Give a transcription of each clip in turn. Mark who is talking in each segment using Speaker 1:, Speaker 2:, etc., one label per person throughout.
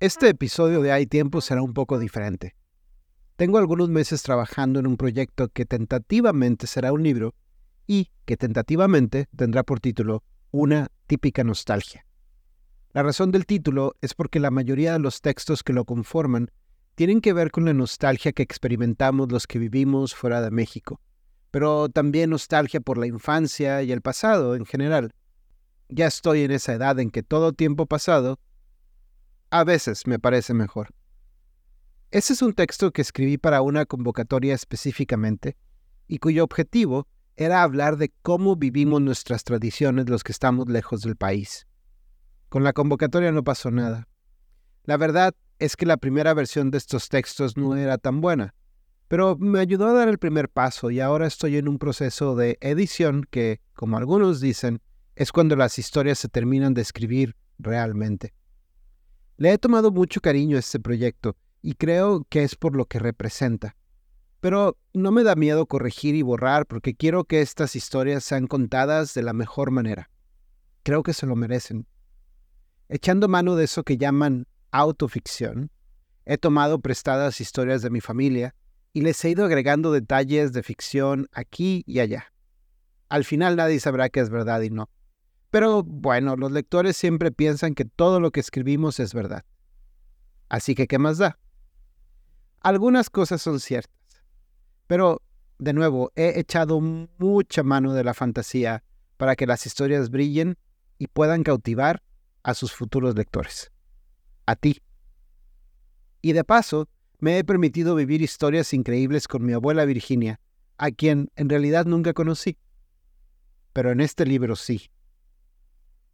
Speaker 1: Este episodio de Hay Tiempo será un poco diferente. Tengo algunos meses trabajando en un proyecto que tentativamente será un libro y que tentativamente tendrá por título Una típica nostalgia. La razón del título es porque la mayoría de los textos que lo conforman tienen que ver con la nostalgia que experimentamos los que vivimos fuera de México, pero también nostalgia por la infancia y el pasado en general. Ya estoy en esa edad en que todo tiempo pasado a veces me parece mejor. Ese es un texto que escribí para una convocatoria específicamente y cuyo objetivo era hablar de cómo vivimos nuestras tradiciones los que estamos lejos del país. Con la convocatoria no pasó nada. La verdad es que la primera versión de estos textos no era tan buena, pero me ayudó a dar el primer paso y ahora estoy en un proceso de edición que, como algunos dicen, es cuando las historias se terminan de escribir realmente. Le he tomado mucho cariño a este proyecto y creo que es por lo que representa. Pero no me da miedo corregir y borrar porque quiero que estas historias sean contadas de la mejor manera. Creo que se lo merecen. Echando mano de eso que llaman autoficción, he tomado prestadas historias de mi familia y les he ido agregando detalles de ficción aquí y allá. Al final nadie sabrá qué es verdad y no. Pero bueno, los lectores siempre piensan que todo lo que escribimos es verdad. Así que, ¿qué más da? Algunas cosas son ciertas. Pero, de nuevo, he echado mucha mano de la fantasía para que las historias brillen y puedan cautivar a sus futuros lectores. A ti. Y de paso, me he permitido vivir historias increíbles con mi abuela Virginia, a quien en realidad nunca conocí. Pero en este libro sí.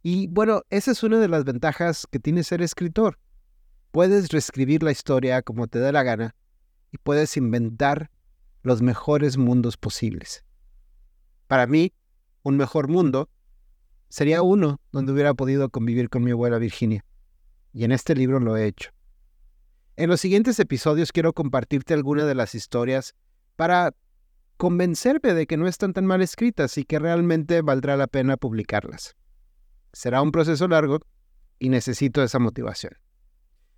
Speaker 1: Y bueno, esa es una de las ventajas que tiene ser escritor. Puedes reescribir la historia como te dé la gana y puedes inventar los mejores mundos posibles. Para mí, un mejor mundo sería uno donde hubiera podido convivir con mi abuela Virginia. Y en este libro lo he hecho. En los siguientes episodios quiero compartirte algunas de las historias para convencerme de que no están tan mal escritas y que realmente valdrá la pena publicarlas. Será un proceso largo y necesito esa motivación.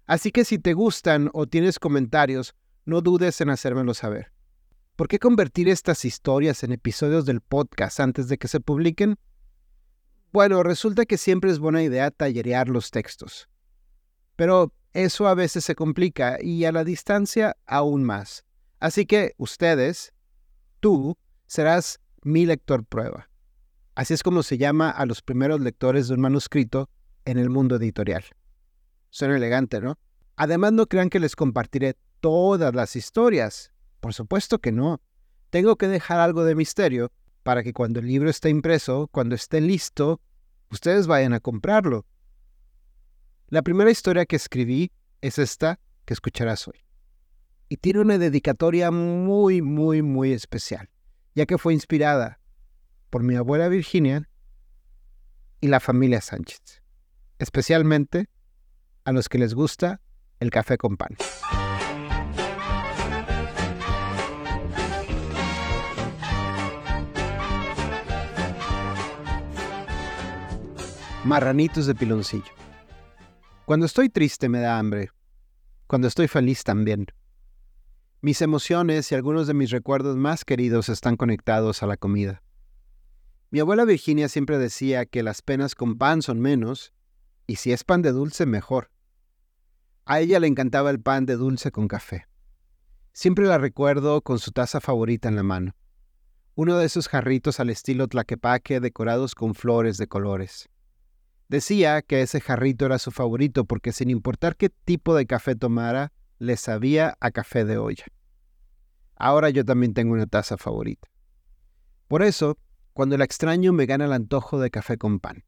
Speaker 1: Así que si te gustan o tienes comentarios, no dudes en hacérmelo saber. ¿Por qué convertir estas historias en episodios del podcast antes de que se publiquen? Bueno, resulta que siempre es buena idea tallerear los textos. Pero eso a veces se complica y a la distancia aún más. Así que ustedes, tú, serás mi lector prueba. Así es como se llama a los primeros lectores de un manuscrito en el mundo editorial. Suena elegante, ¿no? Además, no crean que les compartiré todas las historias. Por supuesto que no. Tengo que dejar algo de misterio para que cuando el libro esté impreso, cuando esté listo, ustedes vayan a comprarlo. La primera historia que escribí es esta que escucharás hoy. Y tiene una dedicatoria muy, muy, muy especial, ya que fue inspirada por mi abuela Virginia y la familia Sánchez, especialmente a los que les gusta el café con pan. Marranitos de piloncillo. Cuando estoy triste me da hambre. Cuando estoy feliz también. Mis emociones y algunos de mis recuerdos más queridos están conectados a la comida. Mi abuela Virginia siempre decía que las penas con pan son menos, y si es pan de dulce, mejor. A ella le encantaba el pan de dulce con café. Siempre la recuerdo con su taza favorita en la mano. Uno de esos jarritos al estilo tlaquepaque decorados con flores de colores. Decía que ese jarrito era su favorito porque sin importar qué tipo de café tomara, le sabía a café de olla. Ahora yo también tengo una taza favorita. Por eso, cuando la extraño me gana el antojo de café con pan.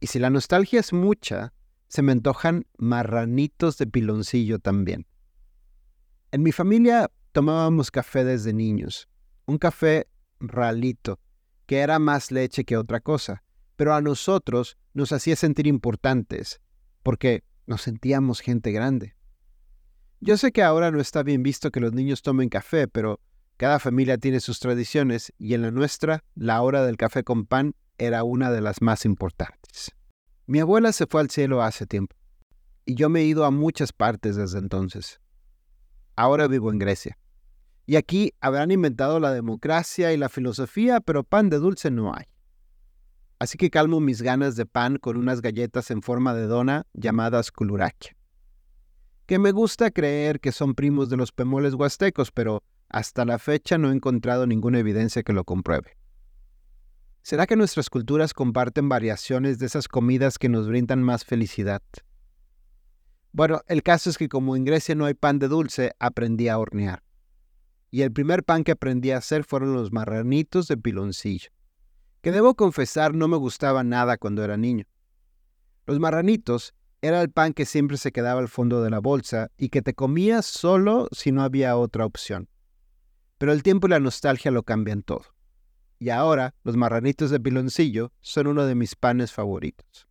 Speaker 1: Y si la nostalgia es mucha, se me antojan marranitos de piloncillo también. En mi familia tomábamos café desde niños, un café ralito, que era más leche que otra cosa, pero a nosotros nos hacía sentir importantes, porque nos sentíamos gente grande. Yo sé que ahora no está bien visto que los niños tomen café, pero cada familia tiene sus tradiciones y en la nuestra la hora del café con pan era una de las más importantes. Mi abuela se fue al cielo hace tiempo y yo me he ido a muchas partes desde entonces. Ahora vivo en Grecia. Y aquí habrán inventado la democracia y la filosofía, pero pan de dulce no hay. Así que calmo mis ganas de pan con unas galletas en forma de dona llamadas kulurakia. Que me gusta creer que son primos de los pemoles huastecos, pero hasta la fecha no he encontrado ninguna evidencia que lo compruebe. ¿Será que nuestras culturas comparten variaciones de esas comidas que nos brindan más felicidad? Bueno, el caso es que como en Grecia no hay pan de dulce, aprendí a hornear. Y el primer pan que aprendí a hacer fueron los marranitos de piloncillo, que debo confesar no me gustaba nada cuando era niño. Los marranitos era el pan que siempre se quedaba al fondo de la bolsa y que te comías solo si no había otra opción. Pero el tiempo y la nostalgia lo cambian todo. Y ahora los marranitos de piloncillo son uno de mis panes favoritos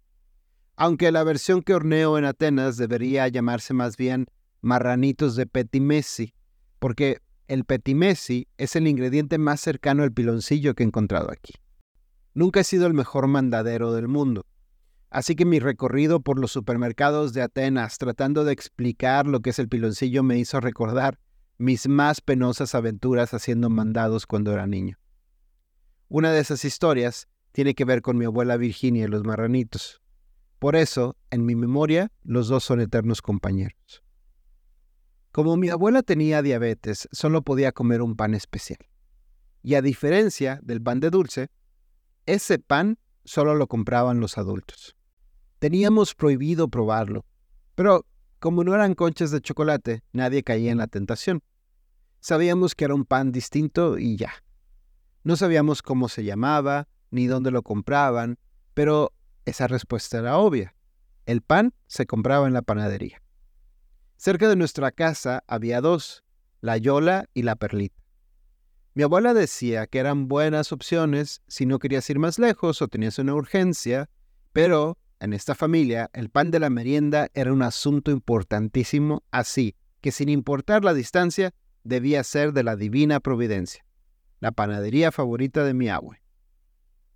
Speaker 1: aunque la versión que horneo en Atenas debería llamarse más bien marranitos de petimesi, porque el petimesi es el ingrediente más cercano al piloncillo que he encontrado aquí. Nunca he sido el mejor mandadero del mundo, así que mi recorrido por los supermercados de Atenas tratando de explicar lo que es el piloncillo me hizo recordar mis más penosas aventuras haciendo mandados cuando era niño. Una de esas historias tiene que ver con mi abuela Virginia y los marranitos. Por eso, en mi memoria, los dos son eternos compañeros. Como mi abuela tenía diabetes, solo podía comer un pan especial. Y a diferencia del pan de dulce, ese pan solo lo compraban los adultos. Teníamos prohibido probarlo, pero como no eran conchas de chocolate, nadie caía en la tentación. Sabíamos que era un pan distinto y ya. No sabíamos cómo se llamaba, ni dónde lo compraban, pero esa respuesta era obvia. El pan se compraba en la panadería. Cerca de nuestra casa había dos, la Yola y la Perlita. Mi abuela decía que eran buenas opciones si no querías ir más lejos o tenías una urgencia, pero en esta familia el pan de la merienda era un asunto importantísimo, así que sin importar la distancia, debía ser de la divina providencia, la panadería favorita de mi abue.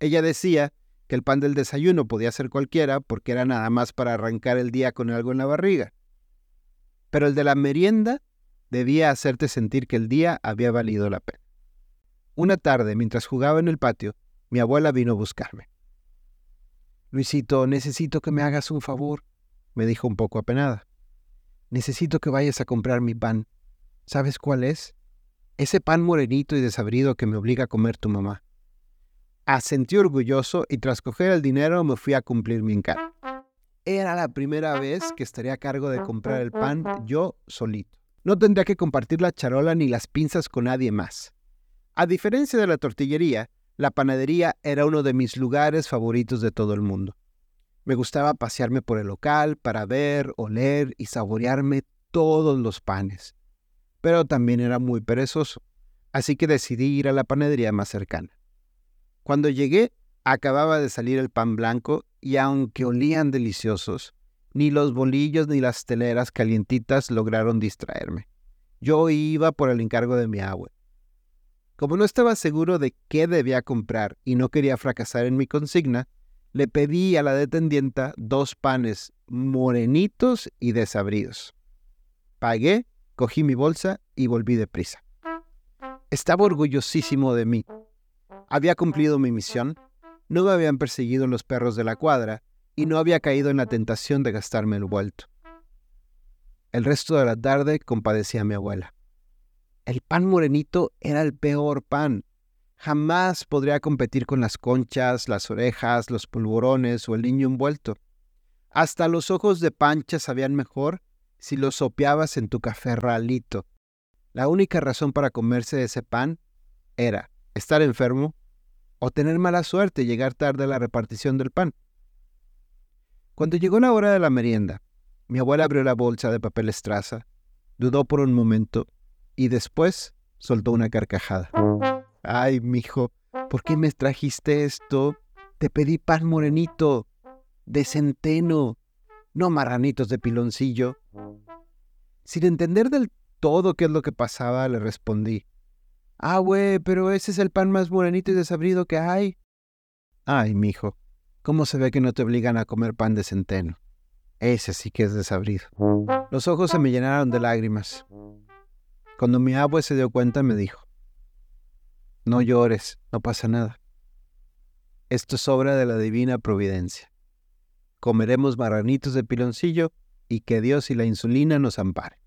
Speaker 1: Ella decía que el pan del desayuno podía ser cualquiera porque era nada más para arrancar el día con algo en la barriga. Pero el de la merienda debía hacerte sentir que el día había valido la pena. Una tarde, mientras jugaba en el patio, mi abuela vino a buscarme. Luisito, necesito que me hagas un favor, me dijo un poco apenada. Necesito que vayas a comprar mi pan. ¿Sabes cuál es? Ese pan morenito y desabrido que me obliga a comer tu mamá. Asentí orgulloso y tras coger el dinero me fui a cumplir mi encargo. Era la primera vez que estaría a cargo de comprar el pan yo solito. No tendría que compartir la charola ni las pinzas con nadie más. A diferencia de la tortillería, la panadería era uno de mis lugares favoritos de todo el mundo. Me gustaba pasearme por el local para ver, oler y saborearme todos los panes. Pero también era muy perezoso, así que decidí ir a la panadería más cercana. Cuando llegué, acababa de salir el pan blanco y aunque olían deliciosos, ni los bolillos ni las teleras calientitas lograron distraerme. Yo iba por el encargo de mi agua. Como no estaba seguro de qué debía comprar y no quería fracasar en mi consigna, le pedí a la detendienta dos panes morenitos y desabridos. Pagué, cogí mi bolsa y volví deprisa. Estaba orgullosísimo de mí había cumplido mi misión, no me habían perseguido los perros de la cuadra y no había caído en la tentación de gastarme el vuelto. El resto de la tarde compadecí a mi abuela. El pan morenito era el peor pan. Jamás podría competir con las conchas, las orejas, los polvorones o el niño envuelto. Hasta los ojos de pancha sabían mejor si los sopeabas en tu café ralito. La única razón para comerse ese pan era estar enfermo o tener mala suerte y llegar tarde a la repartición del pan. Cuando llegó la hora de la merienda, mi abuela abrió la bolsa de papel estraza, dudó por un momento y después soltó una carcajada. Ay, mijo, ¿por qué me trajiste esto? Te pedí pan morenito, de centeno, no marranitos de piloncillo. Sin entender del todo qué es lo que pasaba, le respondí. Ah, güey, pero ese es el pan más morenito y desabrido que hay. Ay, mijo, ¿cómo se ve que no te obligan a comer pan de centeno? Ese sí que es desabrido. Los ojos se me llenaron de lágrimas. Cuando mi abue se dio cuenta me dijo, no llores, no pasa nada. Esto es obra de la divina providencia. Comeremos marranitos de piloncillo y que Dios y la insulina nos ampare.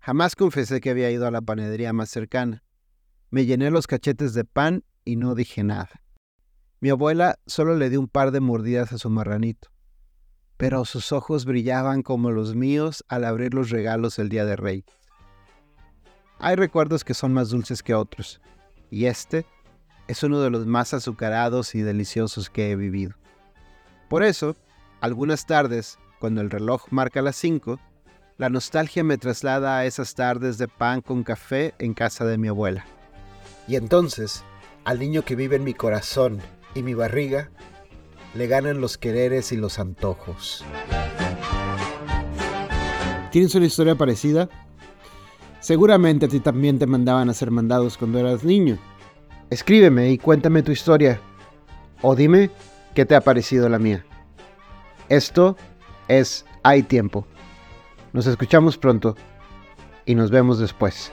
Speaker 1: Jamás confesé que había ido a la panadería más cercana. Me llené los cachetes de pan y no dije nada. Mi abuela solo le dio un par de mordidas a su marranito, pero sus ojos brillaban como los míos al abrir los regalos el día de Rey. Hay recuerdos que son más dulces que otros, y este es uno de los más azucarados y deliciosos que he vivido. Por eso, algunas tardes, cuando el reloj marca las 5, la nostalgia me traslada a esas tardes de pan con café en casa de mi abuela. Y entonces, al niño que vive en mi corazón y mi barriga, le ganan los quereres y los antojos. ¿Tienes una historia parecida? Seguramente a ti también te mandaban a ser mandados cuando eras niño. Escríbeme y cuéntame tu historia. O dime qué te ha parecido la mía. Esto es Hay Tiempo. Nos escuchamos pronto y nos vemos después.